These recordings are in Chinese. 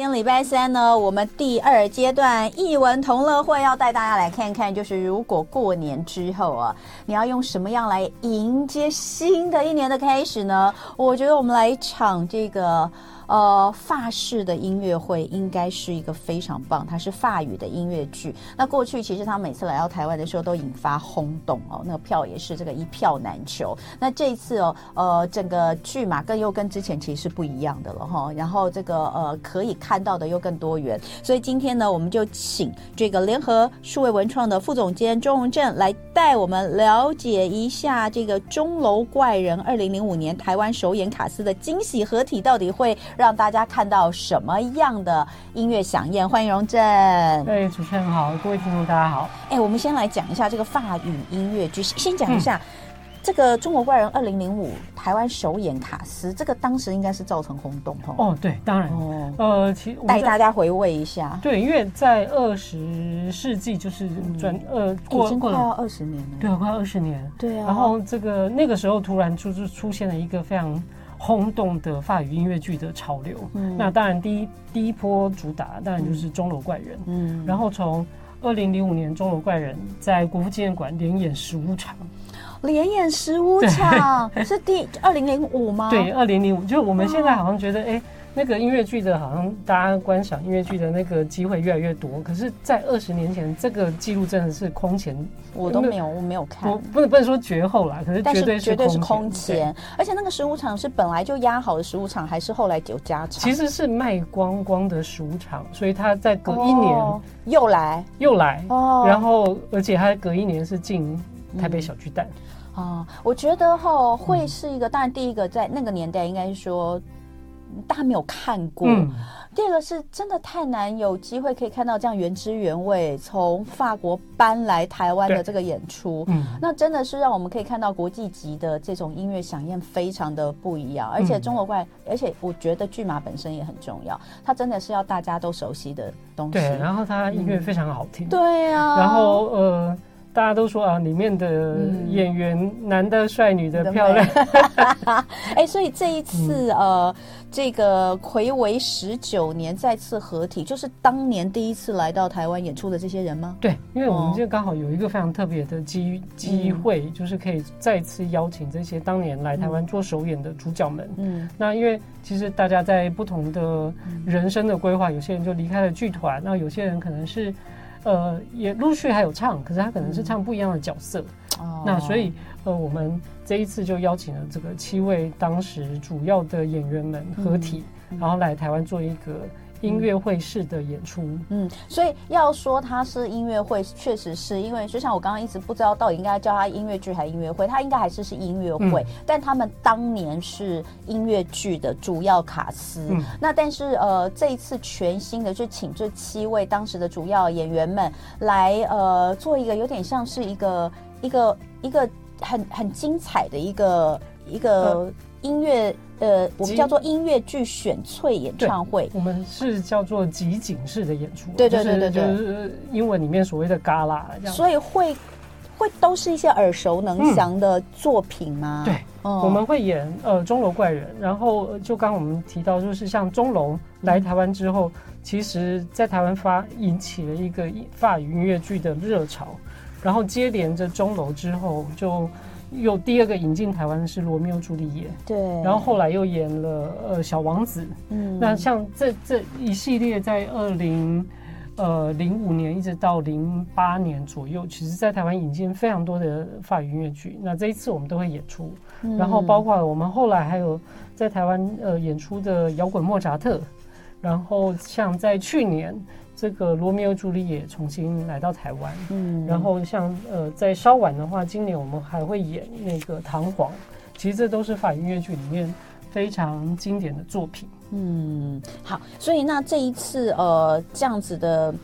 今天礼拜三呢，我们第二阶段艺文同乐会要带大家来看看，就是如果过年之后啊，你要用什么样来迎接新的一年的开始呢？我觉得我们来一场这个。呃，法式的音乐会应该是一个非常棒，它是法语的音乐剧。那过去其实他每次来到台湾的时候都引发轰动哦，那个票也是这个一票难求。那这一次哦，呃，整个剧嘛，更又跟之前其实是不一样的了哈。然后这个呃，可以看到的又更多元。所以今天呢，我们就请这个联合数位文创的副总监钟荣正来带我们了解一下这个钟楼怪人二零零五年台湾首演卡司的惊喜合体到底会。让大家看到什么样的音乐响宴？欢迎荣正。对，主持人好，各位听众大家好。哎，我们先来讲一下这个法语音乐剧。先讲一下、嗯、这个《中国怪人》二零零五台湾首演卡斯，这个当时应该是造成轰动哦。哦，对，当然。哦，呃，其实带大家回味一下。对，因为在二十世纪就是转、嗯、呃过，已经快要二十年了。对，快二十年。对啊。然后这个那个时候突然出出现了一个非常。轰动的法语音乐剧的潮流，嗯，那当然第一第一波主打当然就是《钟楼怪人》，嗯，然后从二零零五年《钟楼怪人》在国父纪念馆连演十五场，连演十五场是第二零零五吗？对，二零零五，就我们现在好像觉得哎。欸那个音乐剧的，好像大家观赏音乐剧的那个机会越来越多。可是，在二十年前，这个记录真的是空前，我都没有，我没有看。不能不能说绝后啦，可是绝对是绝对是空前。而且那个十五场是本来就压好的十五场，还是后来有加场？其实是卖光光的十五场，所以他在隔一年、哦、又来又来哦。然后，而且他隔一年是进台北小巨蛋。哦、嗯，我觉得哈会是一个，当然第一个在那个年代应该是说。大家没有看过，嗯，第二个是真的太难有机会可以看到这样原汁原味从法国搬来台湾的这个演出，嗯，那真的是让我们可以看到国际级的这种音乐响宴，非常的不一样。而且中国怪，而且我觉得剧码本身也很重要，它真的是要大家都熟悉的东西。对，然后它音乐非常好听。对啊，然后呃。大家都说啊，里面的演员、嗯、男的帅，女的漂亮。哎、欸，所以这一次、嗯、呃，这个魁违十九年再次合体，就是当年第一次来到台湾演出的这些人吗？对，因为我们就刚好有一个非常特别的机机会、嗯，就是可以再次邀请这些当年来台湾做首演的主角们。嗯，那因为其实大家在不同的人生的规划，有些人就离开了剧团，那有些人可能是。呃，也陆续还有唱，可是他可能是唱不一样的角色。嗯、那所以，呃，我们这一次就邀请了这个七位当时主要的演员们合体，嗯、然后来台湾做一个。音乐会式的演出，嗯，所以要说它是音乐会，确实是因为就像我刚刚一直不知道到底应该叫它音乐剧还是音乐会，它应该还是是音乐会，嗯，但他们当年是音乐剧的主要卡司，嗯，那但是呃这一次全新的就请这七位当时的主要演员们来呃做一个有点像是一个一个一个很很精彩的一个一个音乐。呃，我们叫做音乐剧选粹演唱会，我们是叫做集锦式的演出，对对对对对，就是英文里面所谓的 gala 这样。所以会会都是一些耳熟能详的作品吗？嗯、对、嗯，我们会演呃钟楼怪人，然后就刚刚我们提到，就是像钟楼来台湾之后，其实在台湾发引起了一个法语音乐剧的热潮，然后接连着钟楼之后就。有第二个引进台湾的是《罗密欧朱丽叶》，对，然后后来又演了呃《小王子》，嗯，那像这这一系列在二零呃零五年一直到零八年左右，其实在台湾引进非常多的法语音乐剧，那这一次我们都会演出，嗯，然后包括我们后来还有在台湾呃演出的摇滚莫扎特，然后像在去年。这个罗密欧朱丽也重新来到台湾，嗯，然后像呃，在稍晚的话，今年我们还会演那个《唐璜》，其实这都是法语音乐剧里面非常经典的作品。嗯，好，所以那这一次呃，这样子的。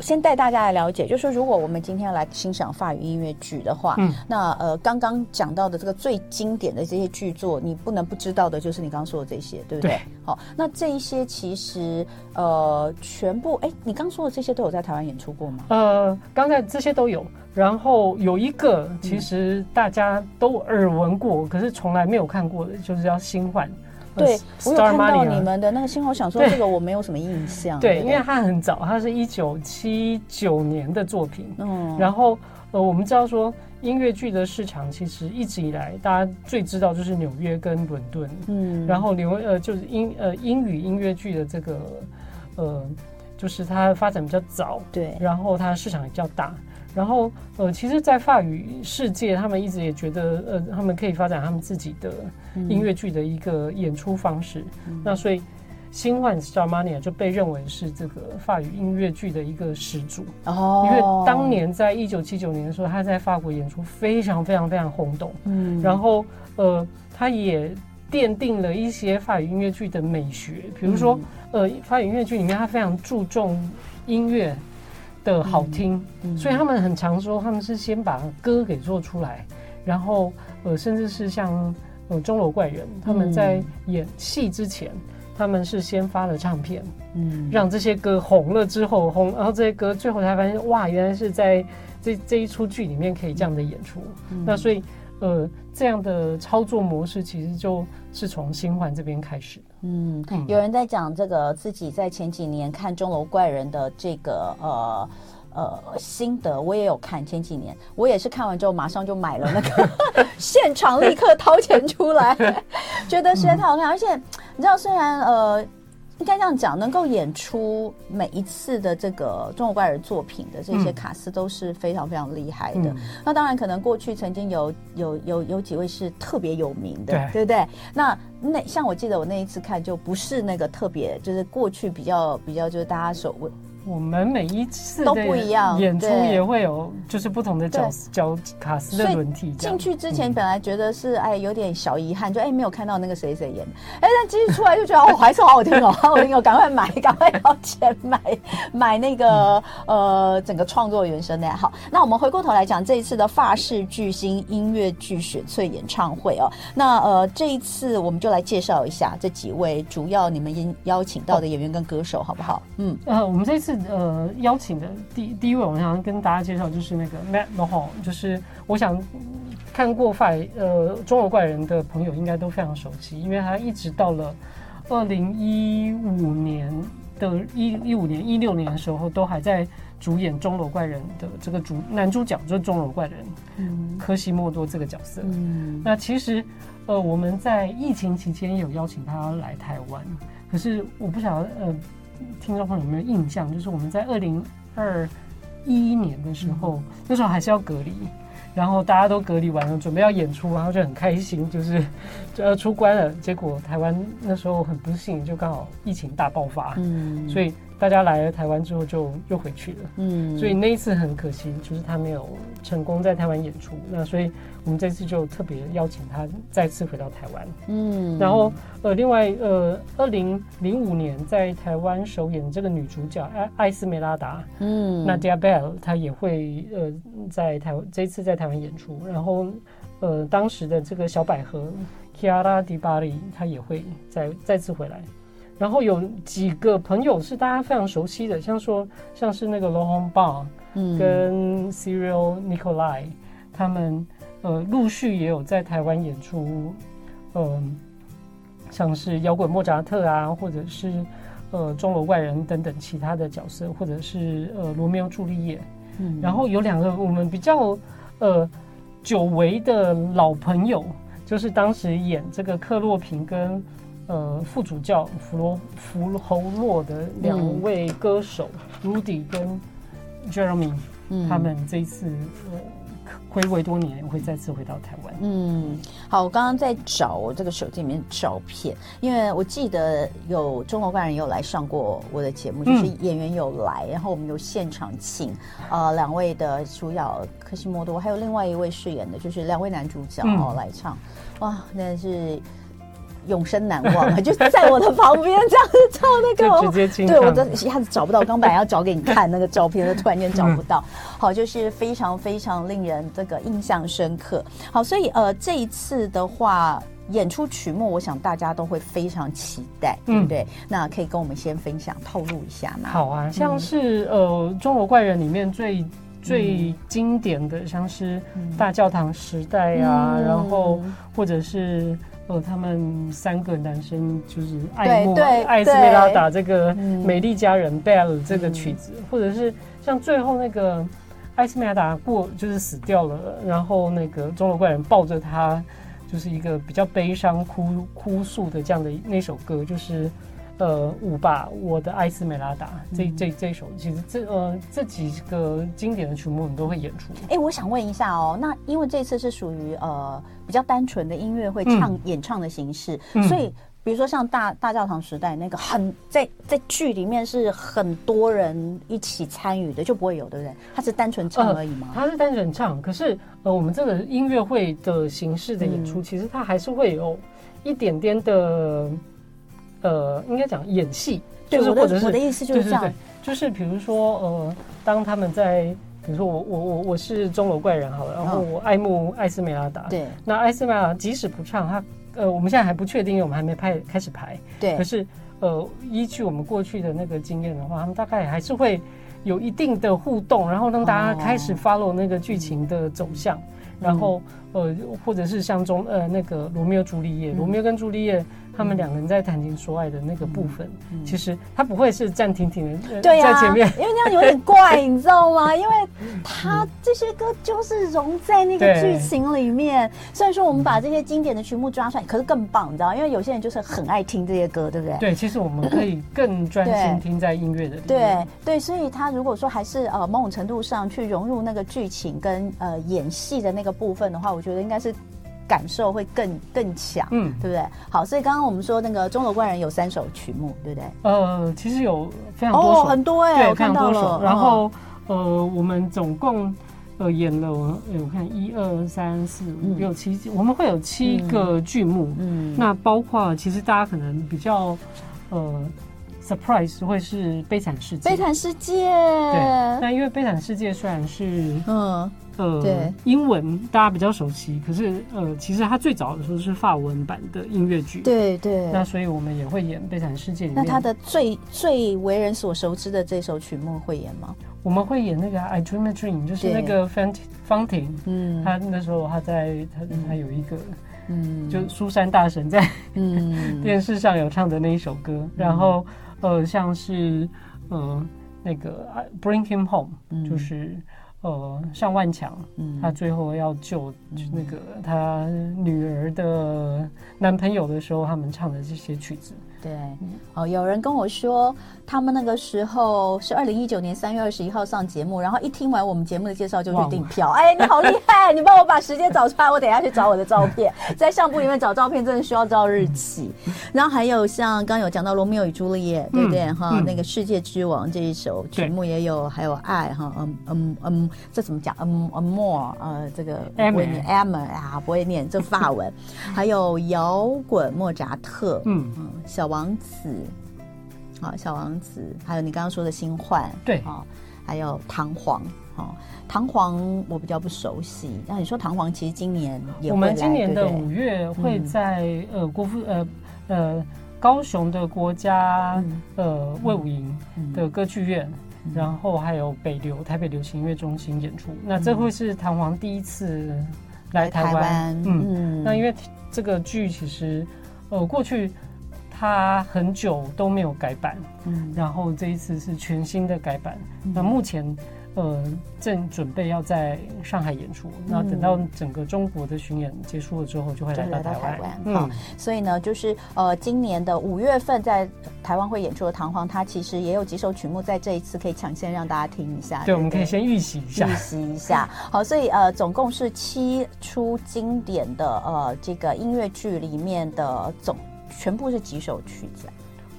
先带大家来了解，就是说如果我们今天要来欣赏法语音乐剧的话，嗯，那呃，刚刚讲到的这个最经典的这些剧作，你不能不知道的，就是你刚刚说的这些，对不对？对。好，那这一些其实呃，全部哎，你刚说的这些都有在台湾演出过吗？呃，刚才这些都有，然后有一个其实大家都耳闻过，嗯，可是从来没有看过的，就是叫《新幻》。对，我有看到你们的那个信号，想说这个我没有什么印象。对，对，因为它很早，它是一九七九年的作品。嗯，然后呃，我们知道说音乐剧的市场其实一直以来大家最知道就是纽约跟伦敦。嗯，然后纽呃就是英呃英语音乐剧的这个呃就是它发展比较早，对，然后它市场也比较大。然后，呃，其实，在法语世界，他们一直也觉得，呃，他们可以发展他们自己的音乐剧的一个演出方式。嗯、那所以，新幻 Starmania 就被认为是这个法语音乐剧的一个始祖。哦，因为当年在一九七九年的时候，他在法国演出非常非常非常轰动。嗯，然后，呃，他也奠定了一些法语音乐剧的美学，比如说，嗯、呃，法语音乐剧里面他非常注重音乐。的好听，所以他们很常说，他们是先把歌给做出来，然后呃，甚至是像呃钟楼怪人，他们在演戏之前，嗯、他们是先发了唱片，嗯，让这些歌红了之后红，然后这些歌最后才发现，哇，原来是在这这一出剧里面可以这样的演出，嗯、那所以呃，这样的操作模式其实就是从新环这边开始的。嗯，有人在讲这个自己在前几年看钟楼怪人的这个呃呃心得，我也有看。前几年我也是看完之后马上就买了那个，现场立刻掏钱出来，觉得实在太好看。而且你知道，虽然呃。应该这样讲，能够演出每一次的这个中国怪人作品的这些卡司都是非常非常厉害的。嗯、那当然，可能过去曾经有有有有几位是特别有名的，对，对不对？那那像我记得我那一次看就不是那个特别，就是过去比较比较就是大家所谓。我们每一次都不一样，演出也会有就是不同的角角卡司的轮替。进去之前本来觉得是哎有点小遗憾，就哎没有看到那个谁谁演，哎但其实出来就觉得哦还是好好听哦，好好听哦，赶快买，赶快掏钱买买那个呃整个创作原声的好。那我们回过头来讲这一次的法式巨星音乐剧雪翠演唱会哦，那呃这一次我们就来介绍一下这几位主要你们邀请到的演员跟歌手好不好？嗯呃我们这次。呃，邀请的第第一位，我想跟大家介绍就是那个 Matt Mahon，就是我想看过法呃钟楼怪人的朋友应该都非常熟悉，因为他一直到了二零一五年的一一五年一六年的时候，都还在主演钟楼怪人的这个主男主角，就是钟楼怪人，嗯，科西莫多这个角色。嗯，那其实呃我们在疫情期间有邀请他来台湾，可是我不晓得呃。听众朋友有没有印象？就是我们在二零二一年的时候，嗯、那时候还是要隔离，然后大家都隔离完了，准备要演出，然后就很开心，就是 就要出关了。结果台湾那时候很不幸，就刚好疫情大爆发，嗯，所以。大家来了台湾之后就又回去了，嗯，所以那一次很可惜，就是他没有成功在台湾演出。那所以我们这次就特别邀请他再次回到台湾，嗯，然后呃，另外呃，二零零五年在台湾首演这个女主角艾艾斯梅拉达，嗯，Nadia Bell，她也会呃在台湾这次在台湾演出。然后呃，当时的这个小百合 Chiara Di Bari，她也会再再次回来。然后有几个朋友是大家非常熟悉的，像说像是那个 Laurent Barra 跟 Cyril Nikolai 他们呃陆续也有在台湾演出，嗯、呃，像是摇滚莫扎特啊，或者是呃钟楼怪人等等其他的角色，或者是呃罗密欧朱丽叶。嗯，然后有两个我们比较呃久违的老朋友，就是当时演这个克洛平跟。呃，副主教弗罗弗侯洛的两位歌手、嗯、Rudy 跟 Jeremy，、嗯、他们这一次呃，暌违多年会再次回到台湾。嗯，好，我刚刚在找我这个手机里面照片，因为我记得有中国怪人有来上过我的节目，就是演员有来，嗯、然后我们有现场请呃两位的主角科西莫多，还有另外一位饰演的，就是两位男主角哦、嗯、来唱，哇，那是。永生难忘啊！就在我的旁边这样子照那个，对我这一下子找不到，刚本来要找给你看那个照片，突然间找不到。好，就是非常非常令人这个印象深刻。好，所以呃，这一次的话，演出曲目，我想大家都会非常期待，对不对？那可以跟我们先分享透露一下吗？好啊，像是呃，钟楼怪人里面最最经典的，像是大教堂时代啊，然后或者是。呃，他们三个男生就是爱慕对艾斯梅拉达这个美丽佳人 Belle 这个曲子，嗯、或者是像最后那个艾斯梅拉达过就是死掉了，然后那个钟楼怪人抱着他，就是一个比较悲伤哭哭诉的这样的那首歌，就是。呃，舞吧，我的艾斯梅拉达，这这这首，其实这呃这几个经典的曲目，我们都会演出。哎，我想问一下哦，那因为这次是属于呃比较单纯的音乐会唱、嗯、演唱的形式，嗯、所以比如说像大大教堂时代那个很在在剧里面是很多人一起参与的，就不会有，对不对？它是单纯唱而已吗？它、呃、是单纯唱，可是呃我们这个音乐会的形式的演出，嗯、其实它还是会有一点点的。呃，应该讲演戏，就是或者是我的意思就是这样，对对对，就是比如说，呃，当他们在，比如说我我我我是钟楼怪人好了，然后我爱慕艾斯梅拉达，对，那艾斯梅拉达即使不唱，他呃，我们现在还不确定，因为我们还没拍开始排，对，可是呃，依据我们过去的那个经验的话，他们大概还是会有一定的互动，然后让大家开始 follow 那个剧情的走向，哦、然后呃，或者是像中呃那个罗密欧朱丽叶，罗密欧跟朱丽叶。他们两个人在谈情说爱的那个部分，其实他不会是站停停的对、啊、在前面，因为那样有点怪，你知道吗？因为他这些歌就是融在那个剧情里面。对虽然说我们把这些经典的曲目抓出来，可是更棒，你知道？因为有些人就是很爱听这些歌，对不对？对，其实我们可以更专心听在音乐的里面。对对，所以他如果说还是呃某种程度上去融入那个剧情跟呃演戏的那个部分的话，我觉得应该是。感受会更更强，嗯，对不对？好，所以刚刚我们说那个钟楼怪人有三首曲目，对不对？呃，其实有非常多首，哦、很多哎、我看到了。然后，呃，我们总共呃演了，我看一二三四五六七，我们会有七个剧目，嗯，那包括其实大家可能比较呃 surprise 会是悲惨世界，悲惨世界，对，那因为悲惨世界虽然是嗯。呃，对，英文大家比较熟悉，可是呃，其实它最早的时候是法文版的音乐剧，对对。那所以我们也会演《悲惨世界》里面。那它的最最为人所熟知的这首曲目会演吗？我们会演那个《I Dream a Dream》，就是那个 Fantine，嗯，他那时候他在他他有一个，嗯，就苏珊大神在嗯。电视上有唱的那一首歌，然后呃，像是呃那个《Bring Him Home》，就是。呃，像万强，嗯，他最后要救那个他女儿的男朋友的时候，他们唱的这些曲子。对，哦，有人跟我说，他们那个时候是二零一九年三月二十一号上节目，然后一听完我们节目的介绍就去订票。哎，你好厉害，你帮我把时间找出来，我等一下去找我的照片，在相簿里面找照片真的需要照日期。然后还有像刚有讲到《罗密欧与朱丽叶》，对不对？哈，那个世界之王这一首曲目也有，还有爱哈，嗯嗯嗯，这怎么讲？嗯嗯，more，呃，这个不会念，Emma 啊，不会念，这法文。还有摇滚莫扎特，嗯嗯，小。王子，好，小王子，还有你刚刚说的新幻，对，啊，还有唐璜，哈，唐璜我比较不熟悉。那你说唐璜其实今年我们今年的五月会在、嗯、呃国父呃呃高雄的国家、嗯、呃魏武营的歌剧院，嗯、然后还有北流台北流行音乐中心演出。嗯、那这会是唐璜第一次来台湾，台湾嗯，嗯。那因为这个剧其实呃过去。他很久都没有改版，嗯，然后这一次是全新的改版。嗯、那目前，呃，正准备要在上海演出。嗯、那等到整个中国的巡演结束了之后，就会来到台湾。台湾嗯，好，所以呢，就是呃，今年的五月份在台湾会演出的唐璜，它其实也有几首曲目在这一次可以抢先让大家听一下。对，对对我们可以先预习一下，预习一下。好，所以呃，总共是七出经典的呃这个音乐剧里面的总。全部是几首曲子？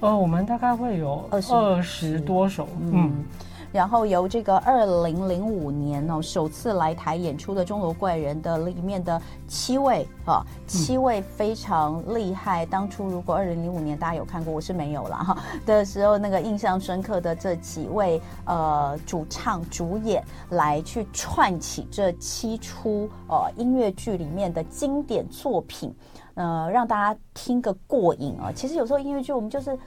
呃，我们大概会有二十二十多首，嗯，嗯，然后由这个二零零五年哦首次来台演出的钟楼怪人的里面的七位啊，七位非常厉害。嗯、当初如果二零零五年大家有看过，我是没有了哈的时候，那个印象深刻的这几位呃主唱主演来去串起这七出呃音乐剧里面的经典作品。呃，让大家听个过瘾啊！其实有时候音乐剧我们就是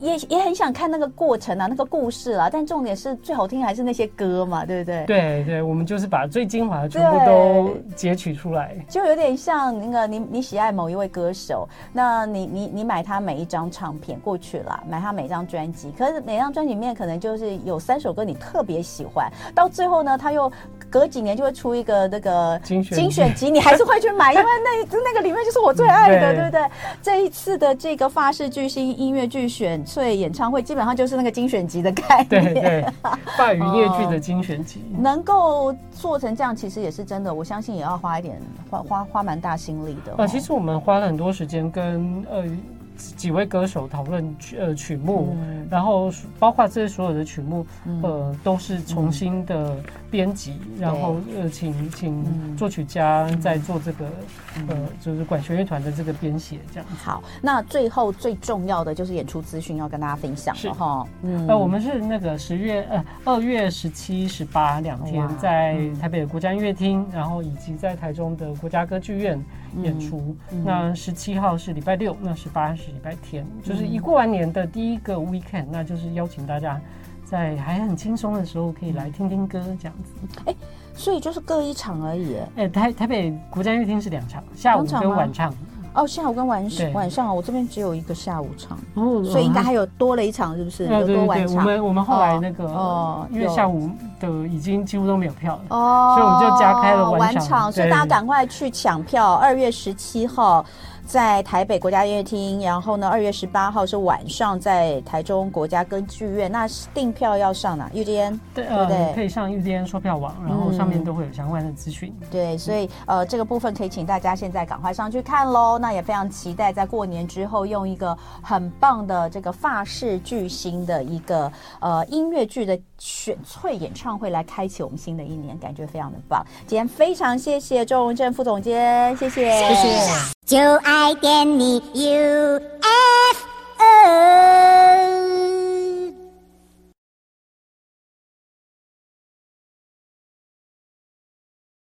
也也很想看那个过程啊，那个故事啊。但重点是最好听还是那些歌嘛，对不对？对对，我们就是把最精华的全部都截取出来，就有点像那个你你喜爱某一位歌手，那你你你买他每一张唱片过去了，买他每张专辑，可是每张专辑里面可能就是有三首歌你特别喜欢，到最后呢，他又隔几年就会出一个那个精选精选集，你还是会去买，因为那那个里面就是我最爱的，对不对？这一次的这个法式巨星音乐剧选粹演唱会，基本上就是那个精选集的概念，对对，法语音乐剧的精选集，能够做成这样，其实也是真的，我相信也要花一点花花花蛮大心力的。呃，其实我们花了很多时间跟呃。几位歌手讨论曲呃曲目，嗯、然后包括这些所有的曲目，嗯、呃，都是重新的编辑，嗯、然后呃，请请作曲家在做这个、嗯、呃，就是管弦乐团的这个编写这样。好，那最后最重要的就是演出资讯要跟大家分享了哈。嗯，呃，我们是那个十月呃二月十七、十八两天在台北的国家音乐厅，然后以及在台中的国家歌剧院。演出，嗯、那十七号是礼拜六，那十八是礼拜天，嗯、就是一过完年的第一个 weekend，那就是邀请大家在还很轻松的时候可以来听听歌这样子。哎、欸，所以就是各一场而已。哎、欸，台台北国家音乐厅是两场，下午跟晚唱。哦，下午跟晚晚上，我这边只有一个下午场，所以应该还有多了一场，是不是？有多晚场。我们我们后来那个哦，因为下午的已经几乎都没有票了哦，所以我们就加开了晚场，所以大家赶快去抢票，二月十七号。在台北国家音乐厅，然后呢，二月十八号是晚上在台中国家歌剧院。那订票要上哪？UDN 对，对对、呃，可以上 UDN 售票网，然后上面都会有相关的资讯。嗯、对，所以呃，这个部分可以请大家现在赶快上去看喽。那也非常期待在过年之后，用一个很棒的这个法式巨星的一个呃音乐剧的选粹演唱会来开启我们新的一年，感觉非常的棒。今天非常谢谢周荣正副总监，谢谢，谢谢。就爱 like any UFO.